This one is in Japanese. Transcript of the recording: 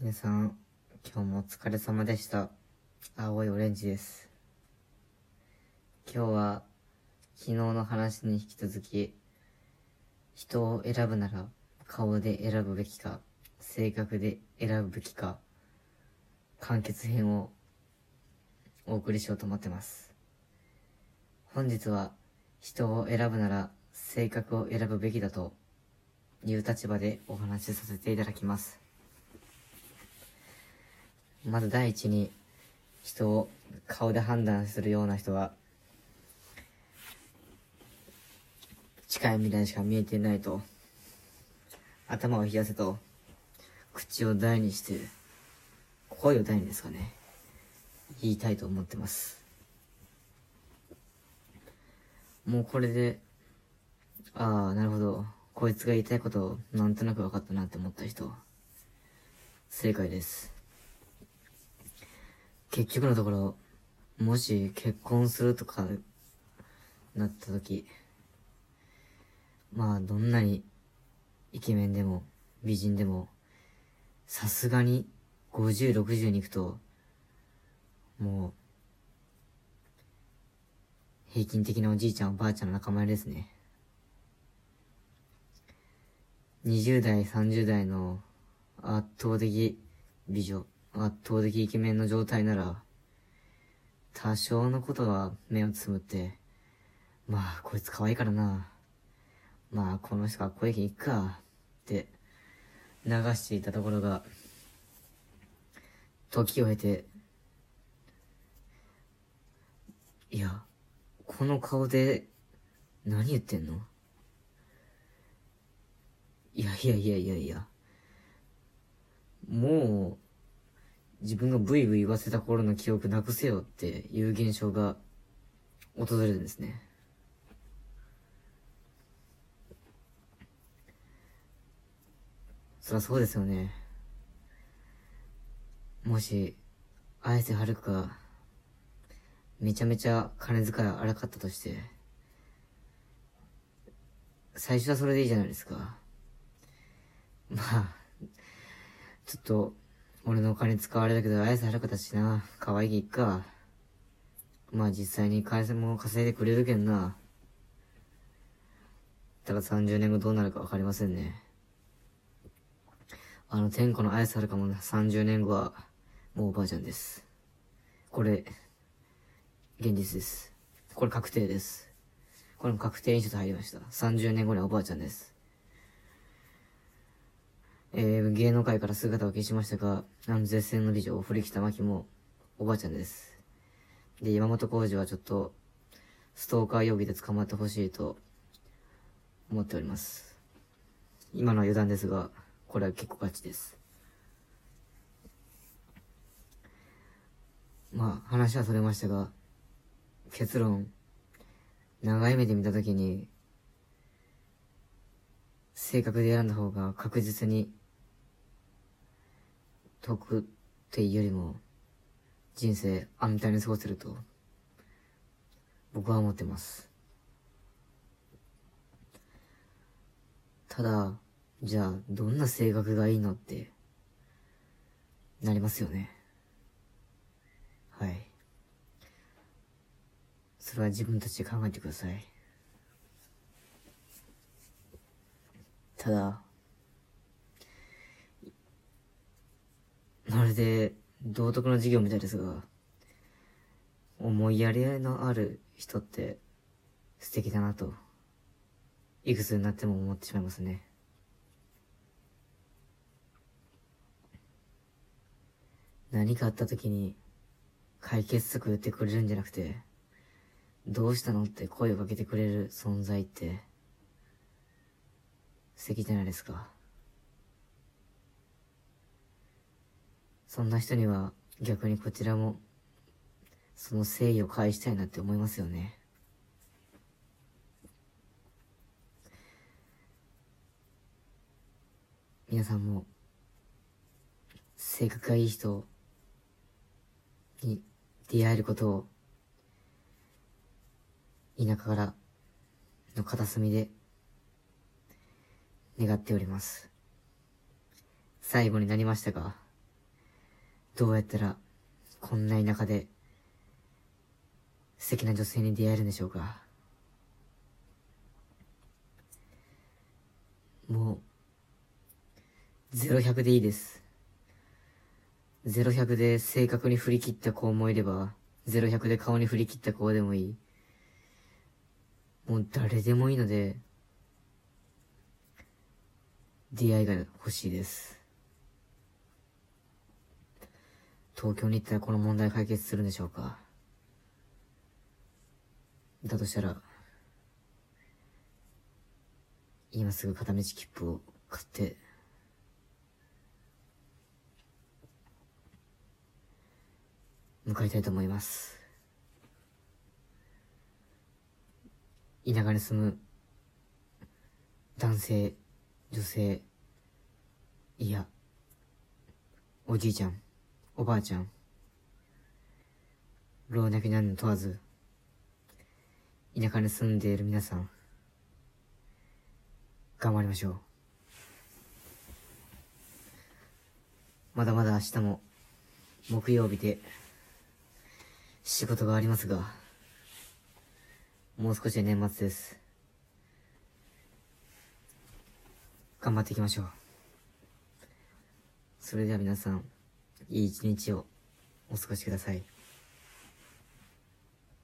皆さん、今日もお疲れ様でした。青いオレンジです。今日は、昨日の話に引き続き、人を選ぶなら、顔で選ぶべきか、性格で選ぶべきか、完結編をお送りしようと思ってます。本日は、人を選ぶなら、性格を選ぶべきだという立場でお話しさせていただきます。まず第一に、人を顔で判断するような人は、近い未来しか見えてないと、頭を冷やせと、口を大にして、声を大にですかね、言いたいと思ってます。もうこれで、ああ、なるほど。こいつが言いたいことをなんとなく分かったなって思った人、正解です。結局のところ、もし結婚するとかなった時、まあどんなにイケメンでも美人でも、さすがに50、60に行くと、もう、平均的なおじいちゃんおばあちゃんの仲間ですね。20代、30代の圧倒的美女、圧倒的イケメンの状態なら、多少のことは目をつむって、まあ、こいつ可愛いからな。まあ、この人かっこいいけん行くか、って流していたところが、時を経て、いや、この顔で何言ってんの？いやいやいやいやいや。もう、自分がブイブイ言わせた頃の記憶なくせよっていう現象が訪れるんですね。そりゃそうですよね。もし、綾瀬はるか、めちゃめちゃ金遣い荒かったとして、最初はそれでいいじゃないですか。まあ、ちょっと、俺のお金使われたけど、綾瀬はるかだしな。可愛いいっか。まあ実際に金も稼いでくれるけんな。ただ30年後どうなるかわかりませんね。あの、天子の綾瀬はるかも30年後は、もうおばあちゃんです。これ、現実です。これ確定です。これも確定にちょっと入りました。30年後にはおばあちゃんです。えー、芸能界から姿を消しましたが、あの絶世の美女、堀北真希も、おばあちゃんです。で、山本浩二はちょっと、ストーカー容疑で捕まってほしいと、思っております。今のは余談ですが、これは結構ガチです。まあ、話はそれましたが、結論、長い目で見たときに、性格で選んだ方が確実に得っていうよりも人生安泰に過ごせると僕は思ってます。ただ、じゃあどんな性格がいいのってなりますよね。はい。それは自分たちで考えてください。ただ、まるで道徳の授業みたいですが、思いやり合いのある人って素敵だなと、いくつになっても思ってしまいますね。何かあった時に解決策言ってくれるんじゃなくて、どうしたのって声をかけてくれる存在って、素敵じゃないですか。そんな人には逆にこちらもその誠意を返したいなって思いますよね。皆さんも性格がいい人に出会えることを田舎からの片隅で願っております。最後になりましたが、どうやったら、こんな田舎で、素敵な女性に出会えるんでしょうか？もう、0100でいいです。0100で正確に振り切った子もいれば、0100で顔に振り切った子でもいい。もう誰でもいいので、出会いが欲しいです。東京に行ったらこの問題解決するんでしょうか？だとしたら、今すぐ片道切符を買って、向かいたいと思います。田舎に住む男性、女性、いや、おじいちゃん、おばあちゃん、老若男女問わず、田舎に住んでいる皆さん、頑張りましょう。まだまだ明日も、木曜日で、仕事がありますが、もう少しで年末です。頑張っていきましょう。それでは皆さん、いい一日をお過ごしください。